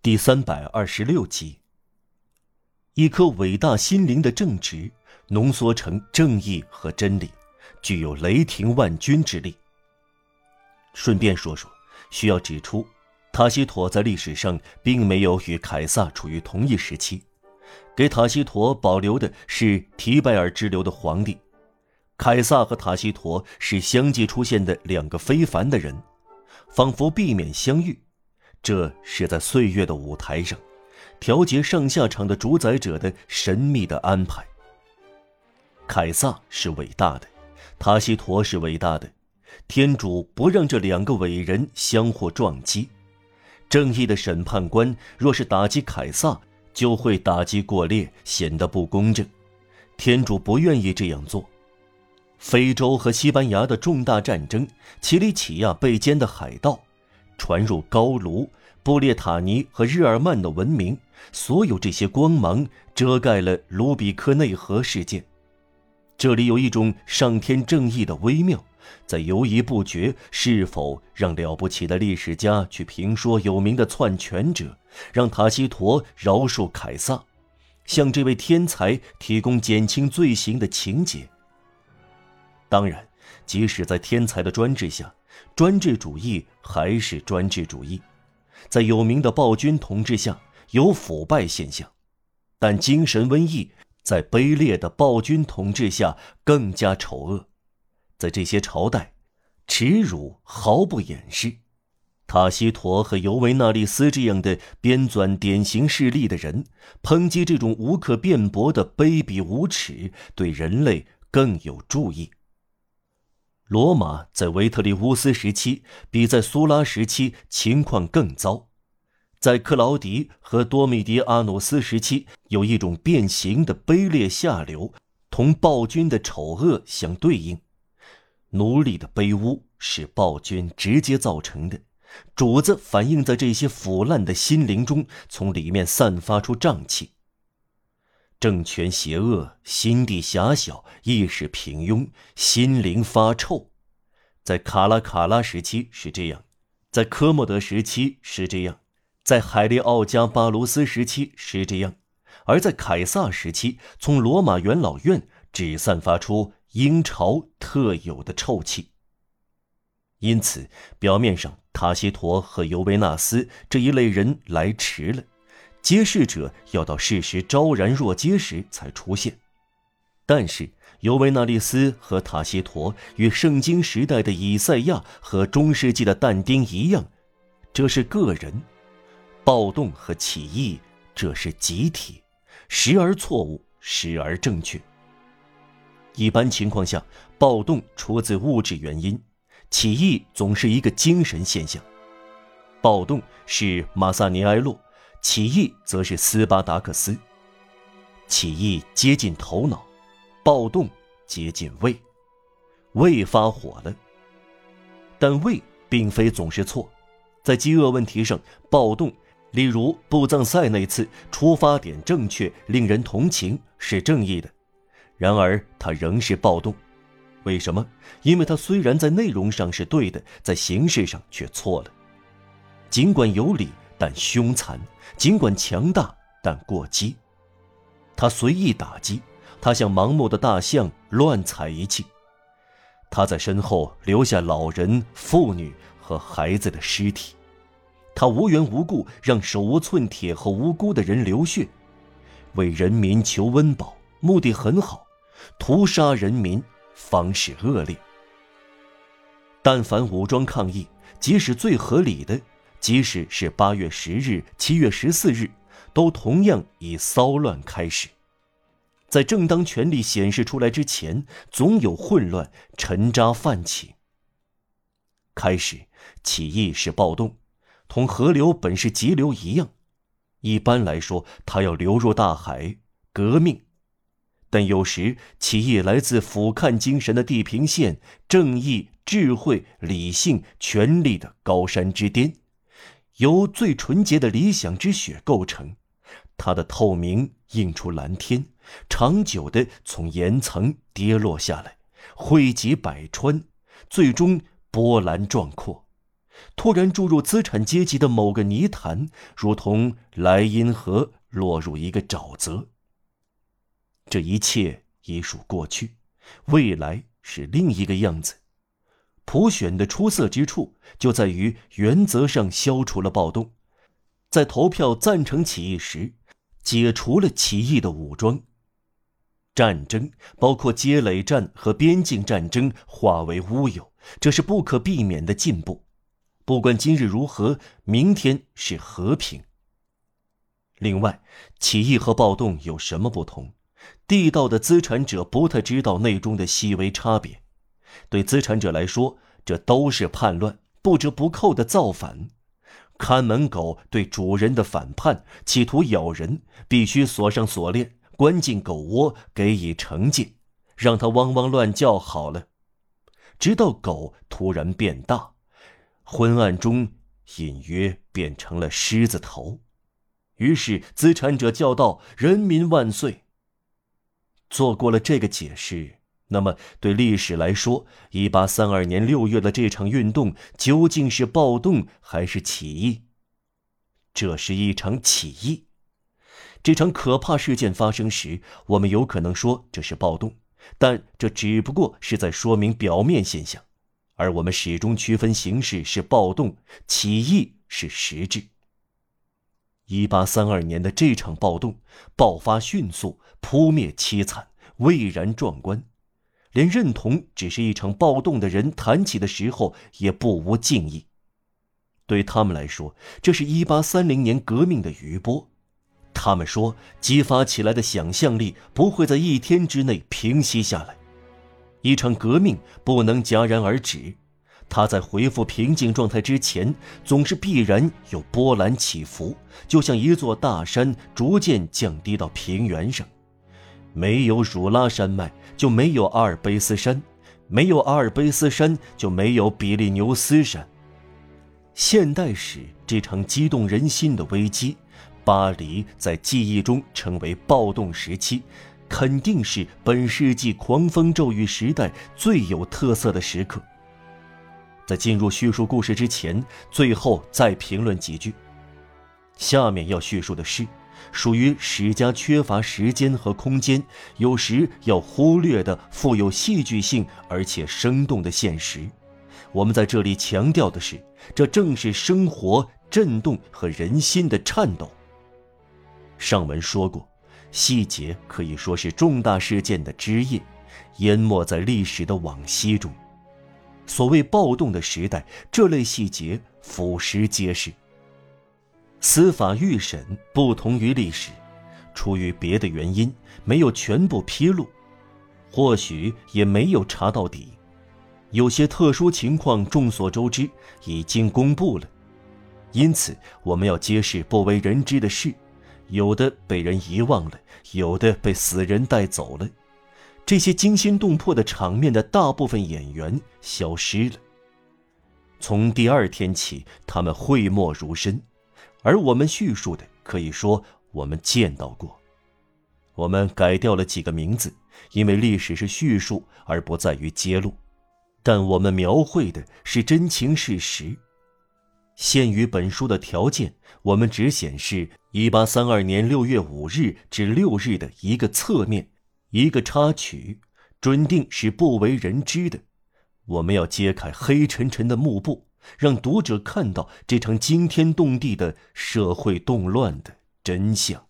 第三百二十六集。一颗伟大心灵的正直，浓缩成正义和真理，具有雷霆万钧之力。顺便说说，需要指出，塔西佗在历史上并没有与凯撒处于同一时期，给塔西佗保留的是提拜尔支流的皇帝。凯撒和塔西佗是相继出现的两个非凡的人，仿佛避免相遇。这是在岁月的舞台上，调节上下场的主宰者的神秘的安排。凯撒是伟大的，塔西佗是伟大的，天主不让这两个伟人相互撞击。正义的审判官若是打击凯撒，就会打击过烈，显得不公正。天主不愿意这样做。非洲和西班牙的重大战争，奇里乞亚被歼的海盗，传入高卢、布列塔尼和日耳曼的文明，所有这些光芒遮盖了卢比克内河事件。这里有一种上天正义的微妙，在犹疑不决是否让了不起的历史家去评说有名的篡权者，让塔西佗饶恕凯撒，向这位天才提供减轻罪行的情节。当然，即使在天才的专制下，专制主义还是专制主义。在有名的暴君统治下，有腐败现象，但精神瘟疫在卑劣的暴君统治下更加丑恶。在这些朝代，耻辱毫不掩饰。塔西佗和尤维纳利斯这样的编纂典型事例的人，抨击这种无可辩驳的卑鄙无耻，对人类更有注意。罗马在维特里乌斯时期比在苏拉时期情况更糟，在克劳迪和多米迪阿努斯时期，有一种变形的卑劣下流，同暴君的丑恶相对应。奴隶的卑污是暴君直接造成的，主子反映在这些腐烂的心灵中，从里面散发出瘴气。政权邪恶，心地狭小，意识平庸，心灵发臭。在卡拉卡拉时期是这样，在科莫德时期是这样，在海利奥加巴卢斯时期是这样，而在凯撒时期，从罗马元老院只散发出英朝特有的臭气。因此，表面上塔西佗和尤维纳斯这一类人来迟了。揭示者要到事实昭然若揭时才出现，但是尤维纳利斯和塔西佗与圣经时代的以赛亚和中世纪的但丁一样，这是个人；暴动和起义，这是集体，时而错误，时而正确。一般情况下，暴动出自物质原因，起义总是一个精神现象。暴动是马萨尼埃洛。起义则是斯巴达克斯。起义接近头脑，暴动接近胃，胃发火了。但胃并非总是错，在饥饿问题上，暴动，例如布藏赛那次，出发点正确，令人同情，是正义的。然而，它仍是暴动。为什么？因为它虽然在内容上是对的，在形式上却错了。尽管有理。但凶残，尽管强大，但过激。他随意打击，他像盲目的大象乱踩一气。他在身后留下老人、妇女和孩子的尸体。他无缘无故让手无寸铁和无辜的人流血，为人民求温饱，目的很好，屠杀人民方式恶劣。但凡武装抗议，即使最合理的。即使是八月十日、七月十四日，都同样以骚乱开始。在正当权力显示出来之前，总有混乱沉渣泛起。开始起义是暴动，同河流本是急流一样。一般来说，它要流入大海，革命。但有时起义来自俯瞰精神的地平线，正义、智慧、理性、权力的高山之巅。由最纯洁的理想之血构成，它的透明映出蓝天，长久的从岩层跌落下来，汇集百川，最终波澜壮阔。突然注入资产阶级的某个泥潭，如同莱茵河落入一个沼泽。这一切已属过去，未来是另一个样子。普选的出色之处就在于原则上消除了暴动，在投票赞成起义时，解除了起义的武装。战争，包括街垒战和边境战争，化为乌有，这是不可避免的进步。不管今日如何，明天是和平。另外，起义和暴动有什么不同？地道的资产者不太知道内中的细微差别。对资产者来说，这都是叛乱，不折不扣的造反。看门狗对主人的反叛，企图咬人，必须锁上锁链，关进狗窝，给以惩戒，让它汪汪乱叫好了，直到狗突然变大。昏暗中，隐约变成了狮子头，于是资产者叫道：“人民万岁！”做过了这个解释，那么对历史来说，一八三二年六月的这场运动究竟是暴动还是起义？这是一场起义。这场可怕事件发生时，我们有可能说这是暴动，但这只不过是在说明表面现象。而我们始终区分形式是暴动，起义是实质。一八三二年的这场暴动爆发迅速，扑灭凄惨，蔚然壮观，连认同只是一场暴动的人谈起的时候也不无敬意。对他们来说，这是一八三零年革命的余波。他们说，激发起来的想象力不会在一天之内平息下来。一场革命不能戛然而止，它在恢复平静状态之前，总是必然有波澜起伏，就像一座大山逐渐降低到平原上。没有汝拉山脉，就没有阿尔卑斯山；没有阿尔卑斯山，就没有比利牛斯山。现代史这场激动人心的危机，巴黎在记忆中成为暴动时期。肯定是本世纪狂风骤雨时代最有特色的时刻。在进入叙述故事之前，最后再评论几句。下面要叙述的是，属于史家缺乏时间和空间，有时要忽略的富有戏剧性而且生动的现实。我们在这里强调的是，这正是生活震动和人心的颤抖。上文说过。细节可以说是重大事件的枝叶，淹没在历史的往昔中。所谓暴动的时代，这类细节俯拾皆是。司法预审不同于历史，出于别的原因，没有全部披露，或许也没有查到底。有些特殊情况众所周知，已经公布了，因此我们要揭示不为人知的事。有的被人遗忘了，有的被死人带走了。这些惊心动魄的场面的大部分演员消失了。从第二天起，他们讳莫如深，而我们叙述的可以说我们见到过。我们改掉了几个名字，因为历史是叙述而不在于揭露，但我们描绘的是真情事实。限于本书的条件，我们只显示一八三二年六月五日至六日的一个侧面，一个插曲，准定是不为人知的。我们要揭开黑沉沉的幕布，让读者看到这场惊天动地的社会动乱的真相。